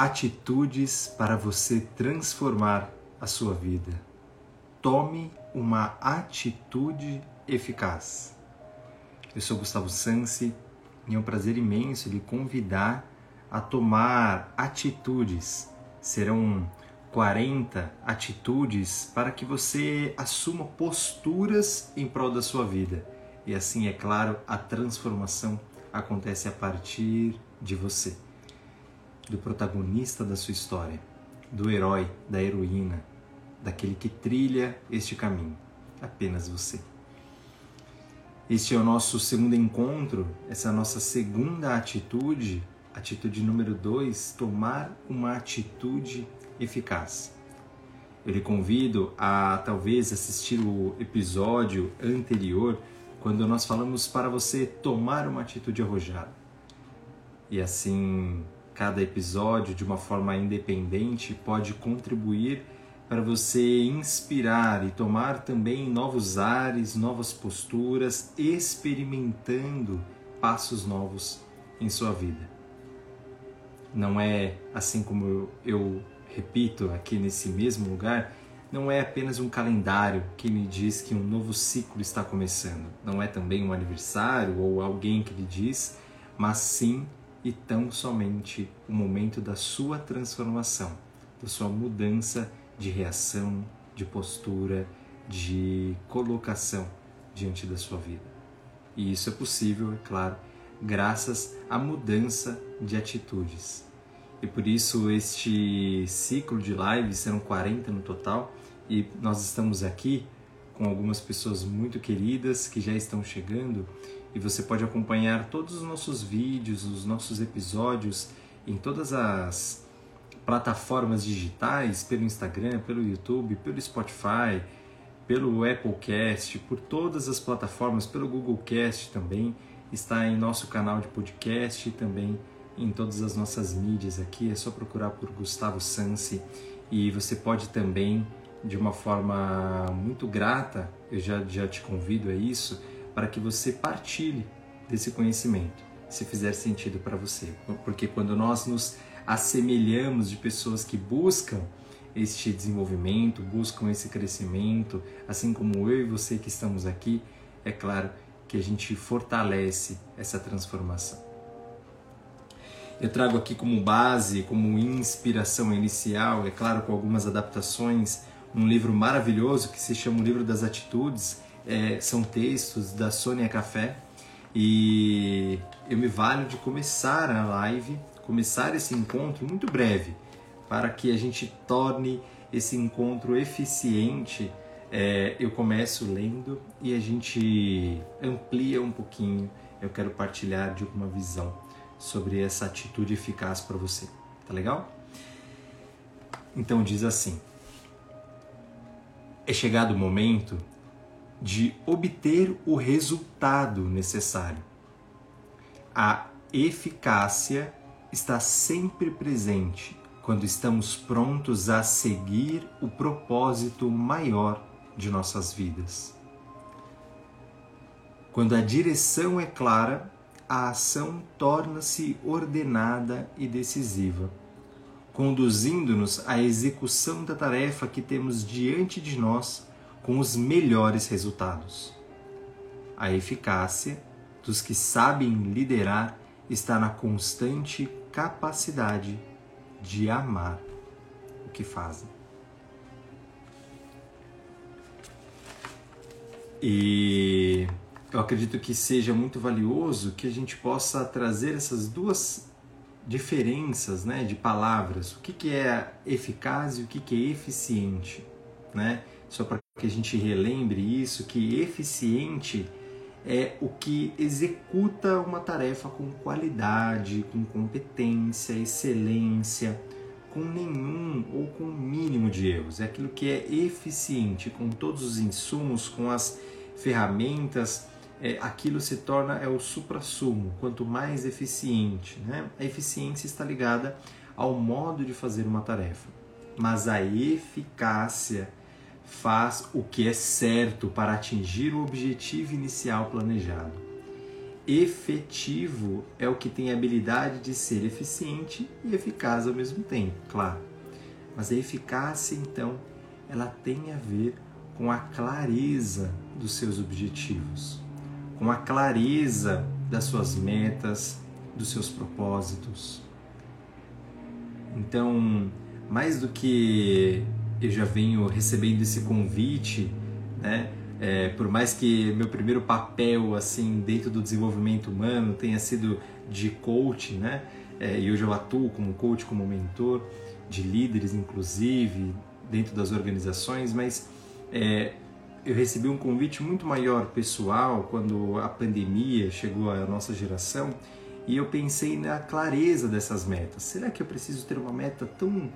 Atitudes para você transformar a sua vida. Tome uma atitude eficaz. Eu sou Gustavo Sansi e é um prazer imenso lhe convidar a tomar atitudes. Serão 40 atitudes para que você assuma posturas em prol da sua vida. E assim, é claro, a transformação acontece a partir de você, do protagonista da sua história, do herói, da heroína, daquele que trilha este caminho. Apenas você. Este é o nosso segundo encontro, essa é a nossa segunda atitude, atitude número dois, tomar uma atitude eficaz. Eu lhe convido a talvez assistir o episódio anterior, quando nós falamos para você tomar uma atitude arrojada. E assim, cada episódio, de uma forma independente, pode contribuir para você inspirar e tomar também novos ares, novas posturas, experimentando passos novos em sua vida. Não é assim como eu repito aqui nesse mesmo lugar, não é apenas um calendário que me diz que um novo ciclo está começando. Não é também um aniversário ou alguém que lhe diz, mas sim e tão somente o momento da sua transformação, da sua mudança de reação, de postura, de colocação diante da sua vida. E isso é possível, é claro, graças à mudança de atitudes. E por isso este ciclo de lives serão 40 no total e nós estamos aqui com algumas pessoas muito queridas que já estão chegando e você pode acompanhar todos os nossos vídeos, os nossos episódios em todas as plataformas digitais, pelo Instagram, pelo YouTube, pelo Spotify, pelo Applecast, por todas as plataformas, pelo Google Cast também, está em nosso canal de podcast e também em todas as nossas mídias aqui, é só procurar por Gustavo Sansi. E você pode também, de uma forma muito grata, eu já, já te convido a isso, para que você partilhe desse conhecimento, se fizer sentido para você. Porque quando nós nos assemelhamos de pessoas que buscam este desenvolvimento, buscam esse crescimento, assim como eu e você que estamos aqui, é claro que a gente fortalece essa transformação. Eu trago aqui como base, como inspiração inicial, é claro, com algumas adaptações, um livro maravilhoso que se chama O Livro das Atitudes. É, são textos da Sônia Café e eu me valho de começar a live começar esse encontro muito breve, para que a gente torne esse encontro eficiente. É, eu começo lendo e a gente amplia um pouquinho. Eu quero partilhar de uma visão sobre essa atitude eficaz para você. Tá legal? Então diz assim: É chegado o momento de obter o resultado necessário. A eficácia está sempre presente quando estamos prontos a seguir o propósito maior de nossas vidas. Quando a direção é clara, a ação torna-se ordenada e decisiva, conduzindo-nos à execução da tarefa que temos diante de nós com os melhores resultados. A eficácia dos que sabem liderar está na constante capacidade de amar o que fazem. E eu acredito que seja muito valioso que a gente possa trazer essas duas diferenças né, de palavras. O que, que é eficaz e o que, que é eficiente. Né? Só para que a gente relembre isso, que eficiente é o que executa uma tarefa com qualidade, com competência, excelência, com nenhum ou com um mínimo de erros. É aquilo que é eficiente, com todos os insumos, com as ferramentas, é, aquilo se torna é o supra-sumo, quanto mais eficiente. Né? A eficiência está ligada ao modo de fazer uma tarefa, mas a eficácia faz o que é certo para atingir o objetivo inicial planejado. efetivo é o que tem a habilidade de ser eficiente e eficaz ao mesmo tempo, claro. Mas a eficácia, então, ela tem a ver com a clareza dos seus objetivos, com a clareza das suas metas, dos seus propósitos. Então, mais do que eu já venho recebendo esse convite, né? É, por mais que meu primeiro papel assim dentro do desenvolvimento humano tenha sido de coach, né? É, e hoje eu atuo como coach, como mentor de líderes, inclusive dentro das organizações, mas é, eu recebi um convite muito maior pessoal quando a pandemia chegou à nossa geração e eu pensei na clareza dessas metas. Será que eu preciso ter uma meta tão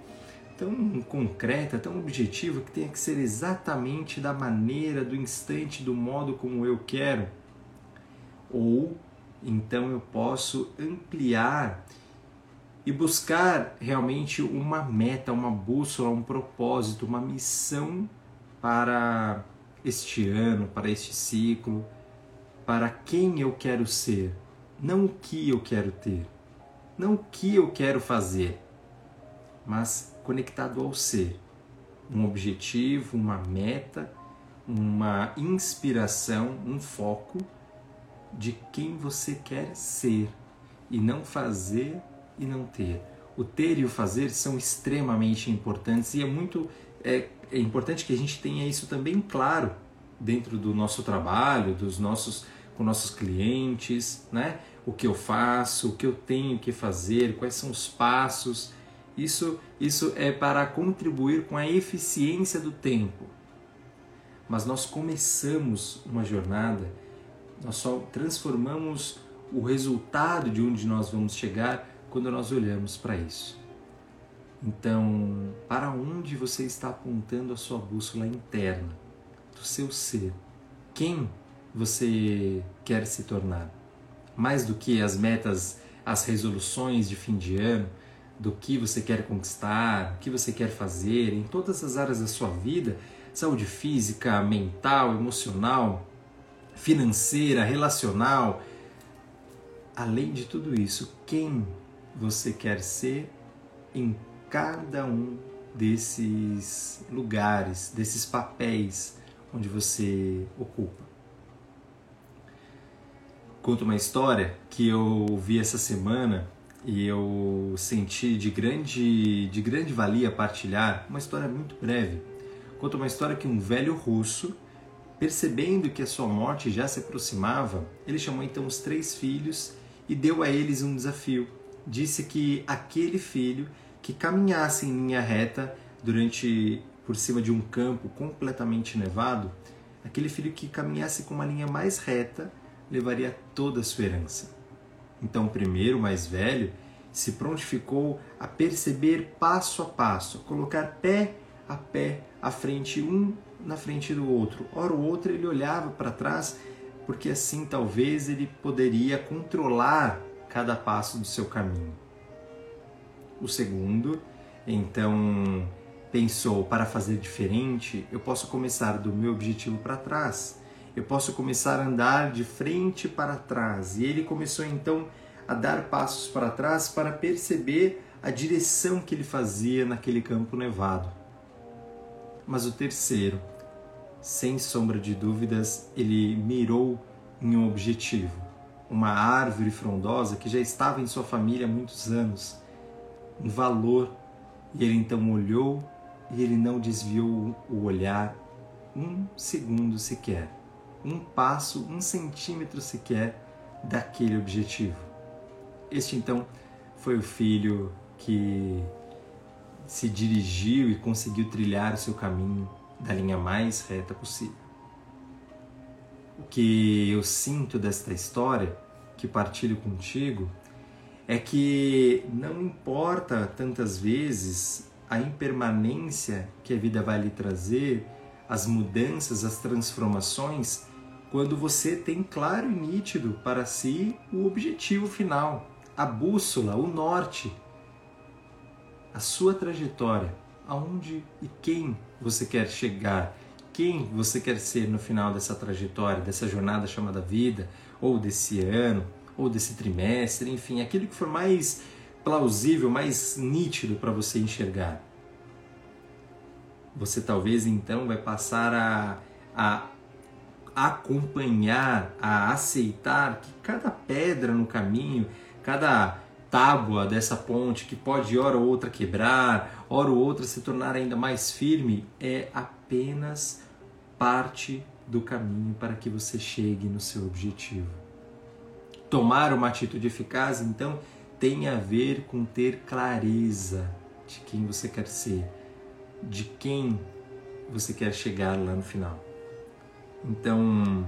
tão concreta, tão objetiva, que tenha que ser exatamente da maneira, do instante, do modo como eu quero? Ou então eu posso ampliar e buscar realmente uma meta, uma bússola, um propósito, uma missão para este ano, para este ciclo, para quem eu quero ser, não o que eu quero ter, não o que eu quero fazer, mas conectado ao ser. Um objetivo, uma meta, uma inspiração, um foco de quem você quer ser e não fazer e não ter. O ter e o fazer são extremamente importantes e é muito é, é importante que a gente tenha isso também claro dentro do nosso trabalho, dos nossos com nossos clientes, né? O que eu faço, o que eu tenho que fazer, quais são os passos isso, isso é para contribuir com a eficiência do tempo. Mas nós começamos uma jornada, nós só transformamos o resultado de onde nós vamos chegar quando nós olhamos para isso. Então, para onde você está apontando a sua bússola interna, do seu ser? Quem você quer se tornar? Mais do que as metas, as resoluções de fim de ano, do que você quer conquistar, o que você quer fazer em todas as áreas da sua vida, saúde física, mental, emocional, financeira, relacional. Além de tudo isso, quem você quer ser em cada um desses lugares, desses papéis onde você ocupa. Conto uma história que eu ouvi essa semana e eu senti de grande, de grande valia partilhar uma história muito breve. Conta uma história que um velho russo, percebendo que a sua morte já se aproximava, ele chamou então os três filhos e deu a eles um desafio. Disse que aquele filho que caminhasse em linha reta durante por cima de um campo completamente nevado, aquele filho que caminhasse com uma linha mais reta levaria toda a sua herança. Então, o primeiro, mais velho, se prontificou a perceber passo a passo, a colocar pé a pé à frente, um na frente do outro. Ora, o outro ele olhava para trás, porque assim talvez ele poderia controlar cada passo do seu caminho. O segundo, então, pensou: para fazer diferente, eu posso começar do meu objetivo para trás eu posso começar a andar de frente para trás. E ele começou então a dar passos para trás para perceber a direção que ele fazia naquele campo nevado. Mas o terceiro, sem sombra de dúvidas, ele mirou em um objetivo, uma árvore frondosa que já estava em sua família há muitos anos, um valor, e ele então olhou e ele não desviou o olhar um segundo sequer um passo, um centímetro sequer daquele objetivo. Este então foi o filho que se dirigiu e conseguiu trilhar o seu caminho da linha mais reta possível. O que eu sinto desta história, que partilho contigo, é que não importa tantas vezes a impermanência que a vida vai lhe trazer, as mudanças, as transformações, quando você tem claro e nítido para si o objetivo final, a bússola, o norte, a sua trajetória, aonde e quem você quer chegar, quem você quer ser no final dessa trajetória, dessa jornada chamada vida, ou desse ano, ou desse trimestre, enfim, aquilo que for mais plausível, mais nítido para você enxergar. Você talvez então vai passar a, a acompanhar, a aceitar que cada pedra no caminho, cada tábua dessa ponte que pode hora ou outra quebrar, hora ou outra se tornar ainda mais firme, é apenas parte do caminho para que você chegue no seu objetivo. Tomar uma atitude eficaz, então, tem a ver com ter clareza de quem você quer ser, de quem você quer chegar lá no final. Então,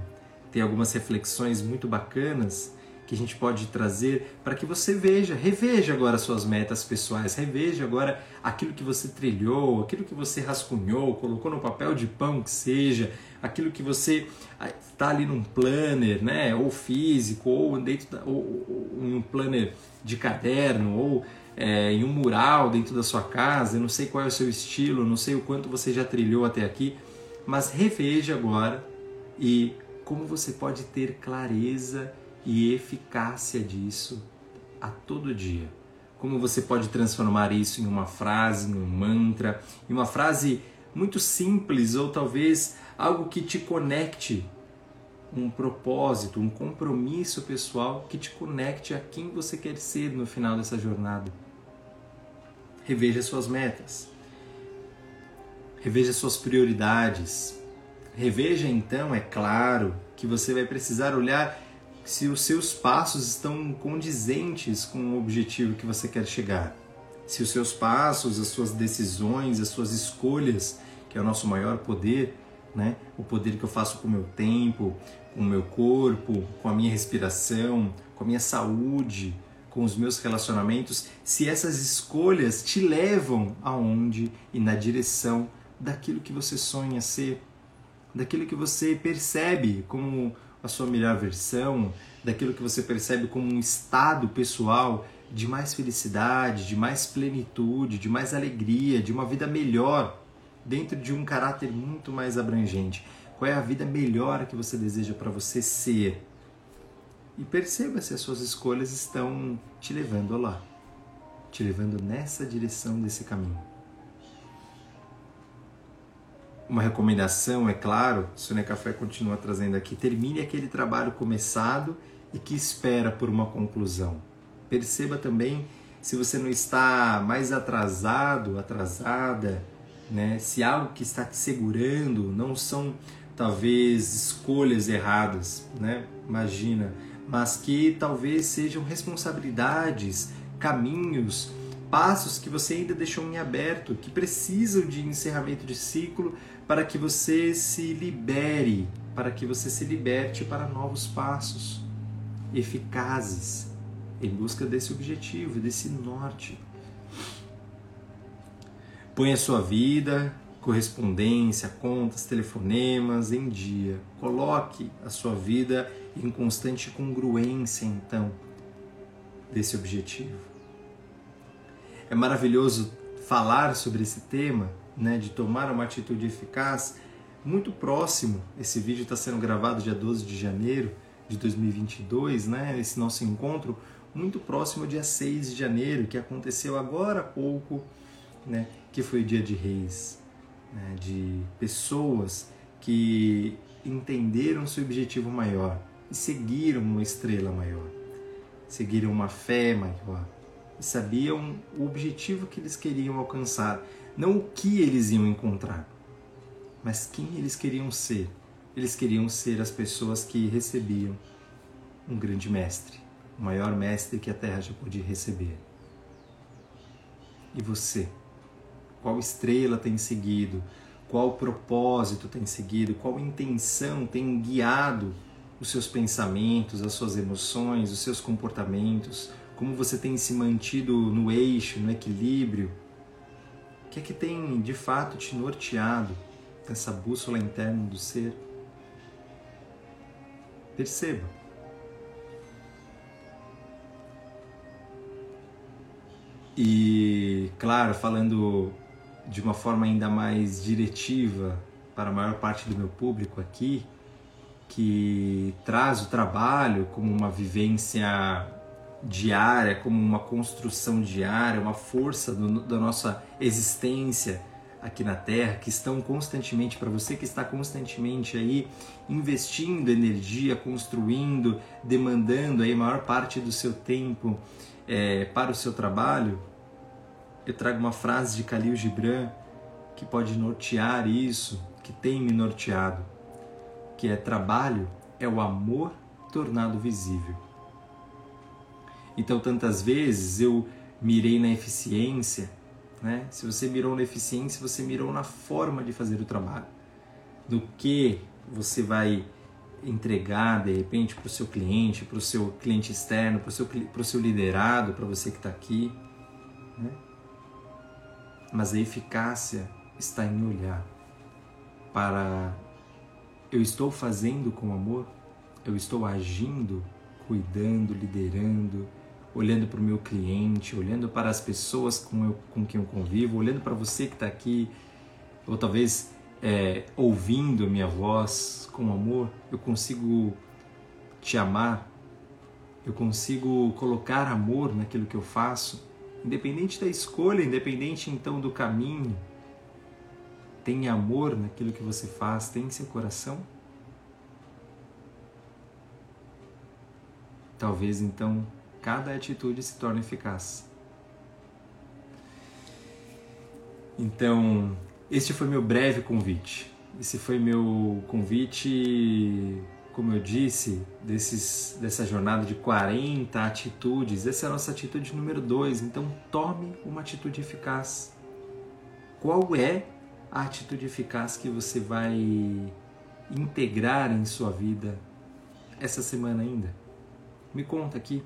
tem algumas reflexões muito bacanas que a gente pode trazer para que você veja, reveja agora suas metas pessoais, reveja agora aquilo que você trilhou, aquilo que você rascunhou, colocou no papel de pão que seja, aquilo que você está ali num planner, né, ou físico, ou dentro da, ou, ou, em um planner de caderno, ou é, em um mural dentro da sua casa. Eu não sei qual é o seu estilo, não sei o quanto você já trilhou até aqui, mas reveja agora e como você pode ter clareza e eficácia disso a todo dia. Como você pode transformar isso em uma frase, em um mantra, em uma frase muito simples ou talvez algo que te conecte um propósito, um compromisso pessoal que te conecte a quem você quer ser no final dessa jornada. Reveja suas metas. Reveja suas prioridades. Reveja então, é claro, que você vai precisar olhar se os seus passos estão condizentes com o objetivo que você quer chegar. Se os seus passos, as suas decisões, as suas escolhas, que é o nosso maior poder, né? O poder que eu faço com o meu tempo, com o meu corpo, com a minha respiração, com a minha saúde, com os meus relacionamentos, se essas escolhas te levam aonde e na direção daquilo que você sonha ser daquilo que você percebe como a sua melhor versão, daquilo que você percebe como um estado pessoal de mais felicidade, de mais plenitude, de mais alegria, de uma vida melhor, dentro de um caráter muito mais abrangente. Qual é a vida melhor que você deseja para você ser? E perceba se as suas escolhas estão te levando lá, te levando nessa direção desse caminho. Uma recomendação, é claro, Sônia Café continua trazendo aqui: termine aquele trabalho começado e que espera por uma conclusão. Perceba também se você não está mais atrasado, atrasada, né? se algo que está te segurando não são talvez escolhas erradas, né? imagina, mas que talvez sejam responsabilidades, caminhos, passos que você ainda deixou em aberto, que precisam de encerramento de ciclo para que você se libere, para que você se liberte para novos passos eficazes em busca desse objetivo, desse norte. Põe a sua vida, correspondência, contas, telefonemas em dia. Coloque a sua vida em constante congruência, então, desse objetivo. É maravilhoso falar sobre esse tema né, de tomar uma atitude eficaz, muito próximo. Esse vídeo está sendo gravado dia 12 de janeiro de 2022, né, esse nosso encontro, muito próximo dia 6 de janeiro, que aconteceu agora há pouco, né, que foi o dia de reis, né, de pessoas que entenderam seu objetivo maior e seguiram uma estrela maior, seguiram uma fé maior, e sabiam o objetivo que eles queriam alcançar não o que eles iam encontrar, mas quem eles queriam ser. Eles queriam ser as pessoas que recebiam um grande mestre, o maior mestre que a Terra já podia receber. E você? Qual estrela tem seguido? Qual propósito tem seguido? Qual intenção tem guiado os seus pensamentos, as suas emoções, os seus comportamentos? Como você tem se mantido no eixo, no equilíbrio? que é que tem de fato te norteado nessa bússola interna do ser? Perceba. E, claro, falando de uma forma ainda mais diretiva para a maior parte do meu público aqui, que traz o trabalho como uma vivência diária, como uma construção diária, uma força do, da nossa existência aqui na Terra, que estão constantemente, para você que está constantemente aí investindo energia, construindo, demandando aí a maior parte do seu tempo é, para o seu trabalho, eu trago uma frase de Khalil Gibran que pode nortear isso, que tem me norteado, que é trabalho é o amor tornado visível. Então, tantas vezes eu mirei na eficiência, né? Se você mirou na eficiência, você mirou na forma de fazer o trabalho. Do que você vai entregar de repente para o seu cliente, para o seu cliente externo, para o seu, o seu liderado, para você que está aqui. Né? Mas a eficácia está em olhar para eu estou fazendo com amor, eu estou agindo, cuidando, liderando, olhando para o meu cliente, olhando para as pessoas com, eu, com quem eu convivo, olhando para você que está aqui, ou talvez é, ouvindo a minha voz com amor, eu consigo te amar, eu consigo colocar amor naquilo que eu faço, independente da escolha, independente então do caminho. Tem amor naquilo que você faz, tem em seu coração? Talvez então cada atitude se torne eficaz. Então, este foi meu breve convite. Esse foi meu convite, como eu disse, desses, dessa jornada de 40 atitudes. Essa é a nossa atitude número 2. Então, tome uma atitude eficaz. Qual é a atitude eficaz que você vai integrar em sua vida essa semana ainda? Me conta aqui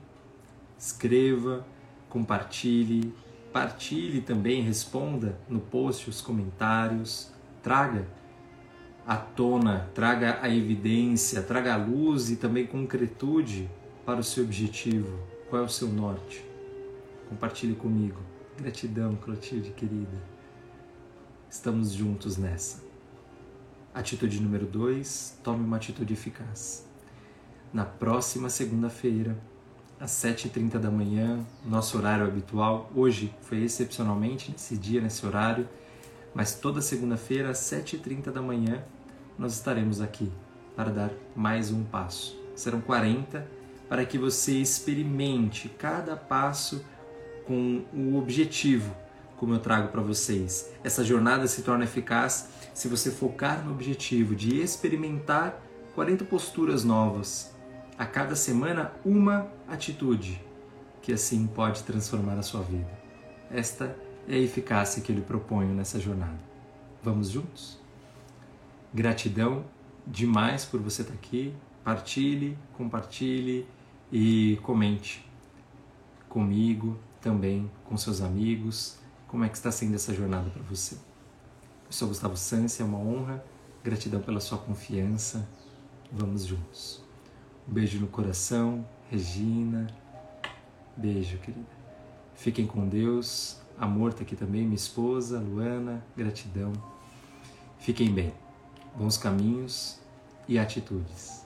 escreva, compartilhe, partilhe também, responda no post os comentários, traga à tona, traga a evidência, traga a luz e também concretude para o seu objetivo. Qual é o seu norte? Compartilhe comigo. Gratidão, Clotilde querida. Estamos juntos nessa. Atitude número 2: tome uma atitude eficaz. Na próxima segunda-feira, às 7h30 da manhã, nosso horário habitual. Hoje foi excepcionalmente nesse dia, nesse horário, mas toda segunda-feira, às 7h30 da manhã, nós estaremos aqui para dar mais um passo. Serão 40 para que você experimente cada passo com o objetivo, como eu trago para vocês. Essa jornada se torna eficaz se você focar no objetivo de experimentar 40 posturas novas a cada semana uma atitude que assim pode transformar a sua vida. Esta é a eficácia que eu lhe proponho nessa jornada. Vamos juntos? Gratidão demais por você estar aqui. Partilhe, compartilhe e comente comigo, também com seus amigos, como é que está sendo essa jornada para você. Eu sou Gustavo Sansi, é uma honra, gratidão pela sua confiança. Vamos juntos. Um beijo no coração, Regina. Beijo, querida. Fiquem com Deus. Amor está aqui também, minha esposa, Luana. Gratidão. Fiquem bem. Bons caminhos e atitudes.